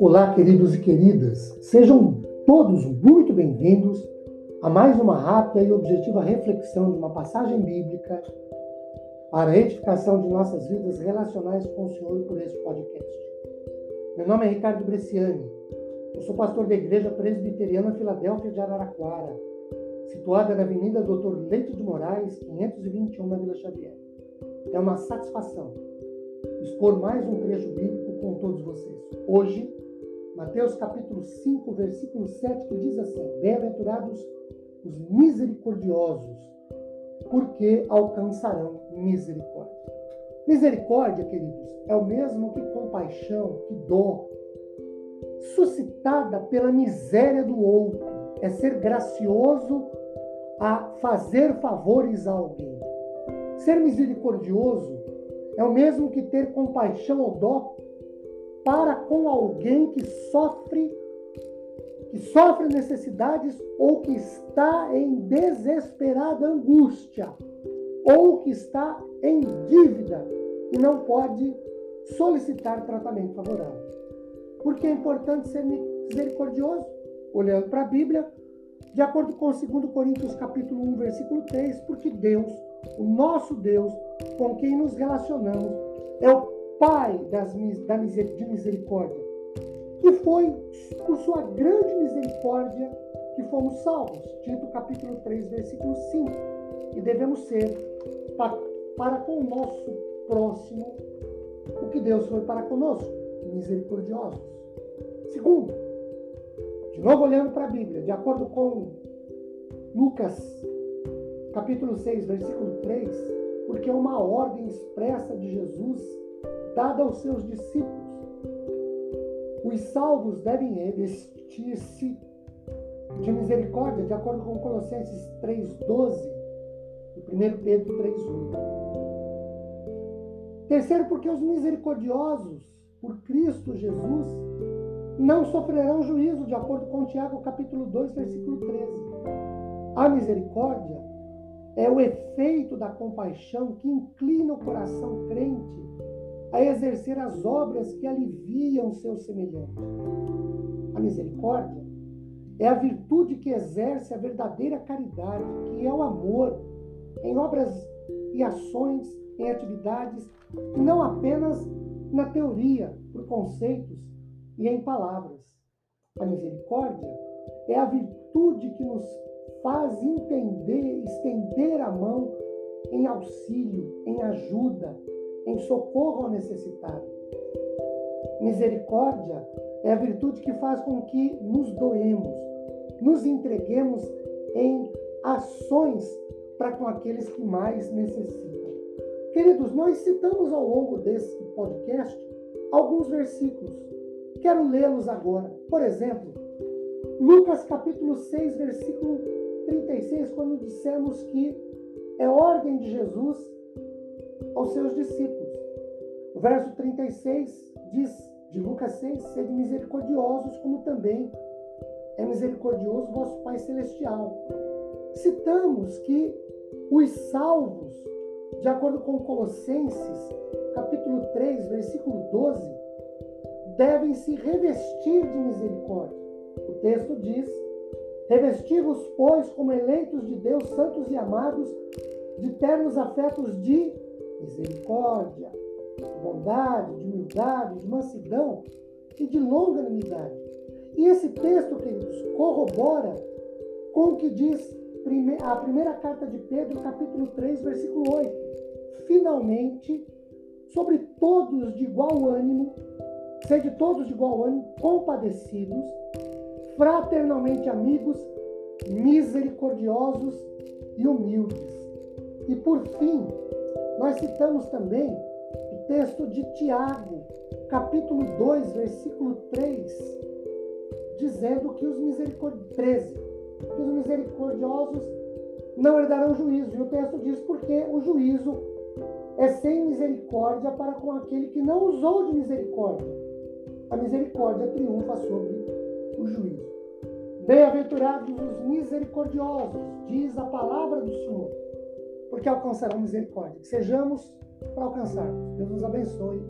Olá, queridos e queridas, sejam todos muito bem-vindos a mais uma rápida e objetiva reflexão de uma passagem bíblica para a edificação de nossas vidas relacionais com o Senhor por este podcast. Meu nome é Ricardo Bresciani, eu sou pastor da Igreja Presbiteriana Filadélfia de Araraquara, situada na Avenida Doutor Leite de Moraes, 521, na Vila Xavier. É uma satisfação expor mais um trecho bíblico com todos vocês. Hoje, Mateus capítulo 5, versículo 7, que diz assim: Bem-aventurados os misericordiosos, porque alcançarão misericórdia. Misericórdia, queridos, é o mesmo que compaixão, que dó, suscitada pela miséria do outro. É ser gracioso a fazer favores a alguém. Ser misericordioso é o mesmo que ter compaixão ou dó para com alguém que sofre que sofre necessidades ou que está em desesperada angústia ou que está em dívida e não pode solicitar tratamento favorável. Porque é importante ser misericordioso, olhando para a Bíblia, de acordo com 2 Coríntios capítulo 1, versículo 3, porque Deus, o nosso Deus, com quem nos relacionamos, é o Pai das, da, de misericórdia. E foi por sua grande misericórdia que fomos salvos. Tito capítulo 3, versículo 5. E devemos ser para, para com o nosso próximo o que Deus foi para conosco, misericordiosos. Segundo, de novo olhando para a Bíblia, de acordo com Lucas capítulo 6, versículo 3, porque é uma ordem expressa de Jesus dada aos seus discípulos. Os salvos devem revestir-se de misericórdia, de acordo com Colossenses 3,12 e 1 Pedro 3,1. Terceiro, porque os misericordiosos por Cristo Jesus não sofrerão juízo, de acordo com Tiago capítulo 2, versículo 13. A misericórdia é o efeito da compaixão que inclina o coração crente a exercer as obras que aliviam seus semelhantes. A misericórdia é a virtude que exerce a verdadeira caridade, que é o amor, em obras e ações, em atividades, não apenas na teoria, por conceitos e em palavras. A misericórdia é a virtude que nos faz entender, estender a mão em auxílio, em ajuda, em socorro ao necessitado. Misericórdia é a virtude que faz com que nos doemos, nos entreguemos em ações para com aqueles que mais necessitam. Queridos, nós citamos ao longo desse podcast alguns versículos. Quero lê-los agora. Por exemplo, Lucas capítulo 6, versículo 36, quando dissemos que é ordem de Jesus aos seus discípulos. O verso 36 diz de Lucas 6: Sede misericordiosos, como também é misericordioso vosso Pai Celestial. Citamos que os salvos, de acordo com Colossenses, capítulo 3, versículo 12, devem se revestir de misericórdia. O texto diz: Revesti-vos, pois, como eleitos de Deus, santos e amados, de ternos afetos de misericórdia, de bondade, de humildade, de mansidão e de longanimidade. E esse texto, queridos, corrobora com o que diz a primeira carta de Pedro, capítulo 3, versículo 8. Finalmente, sobre todos de igual ânimo, sede todos de igual ânimo, compadecidos, fraternalmente amigos, misericordiosos e humildes. E por fim, nós citamos também o texto de Tiago, capítulo 2, versículo 3, dizendo que os misericordiosos, 13, que os misericordiosos não herdarão juízo. E o texto diz porque o juízo é sem misericórdia para com aquele que não usou de misericórdia. A misericórdia triunfa sobre o juízo. Bem-aventurados os misericordiosos, diz a palavra do Senhor porque alcançarão misericórdia. Que sejamos para alcançarmos. Deus nos abençoe.